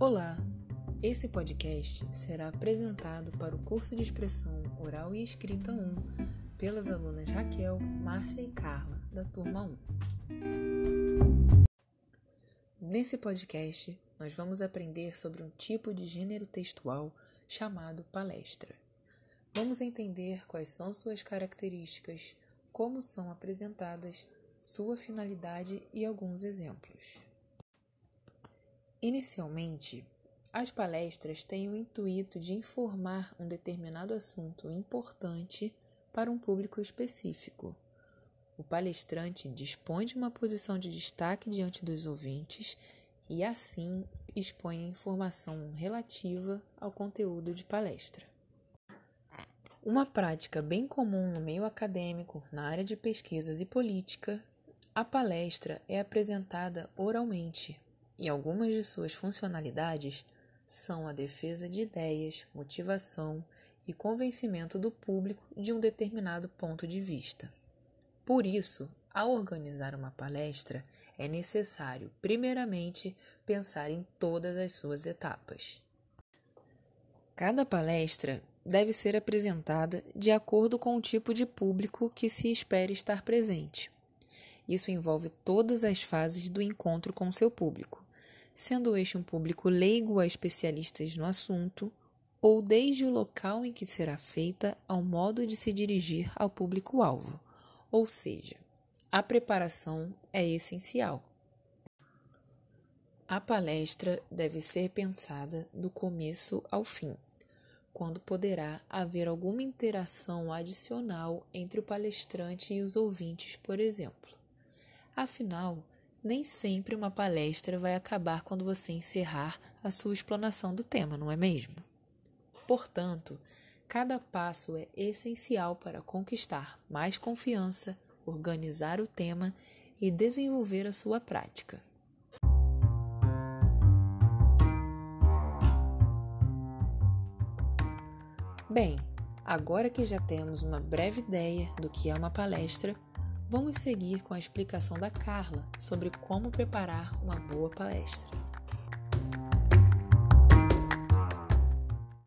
Olá! Esse podcast será apresentado para o curso de expressão oral e escrita 1 pelas alunas Raquel, Márcia e Carla, da turma 1. Nesse podcast, nós vamos aprender sobre um tipo de gênero textual chamado palestra. Vamos entender quais são suas características, como são apresentadas, sua finalidade e alguns exemplos. Inicialmente, as palestras têm o intuito de informar um determinado assunto importante para um público específico. O palestrante dispõe de uma posição de destaque diante dos ouvintes e, assim, expõe a informação relativa ao conteúdo de palestra. Uma prática bem comum no meio acadêmico, na área de pesquisas e política, a palestra é apresentada oralmente e algumas de suas funcionalidades são a defesa de ideias, motivação e convencimento do público de um determinado ponto de vista. Por isso, ao organizar uma palestra, é necessário, primeiramente, pensar em todas as suas etapas. Cada palestra deve ser apresentada de acordo com o tipo de público que se espera estar presente. Isso envolve todas as fases do encontro com seu público, sendo este um público leigo a especialistas no assunto, ou desde o local em que será feita ao modo de se dirigir ao público-alvo, ou seja, a preparação é essencial. A palestra deve ser pensada do começo ao fim, quando poderá haver alguma interação adicional entre o palestrante e os ouvintes, por exemplo. Afinal, nem sempre uma palestra vai acabar quando você encerrar a sua explanação do tema, não é mesmo? Portanto, cada passo é essencial para conquistar mais confiança, organizar o tema e desenvolver a sua prática. Bem, agora que já temos uma breve ideia do que é uma palestra, Vamos seguir com a explicação da Carla sobre como preparar uma boa palestra.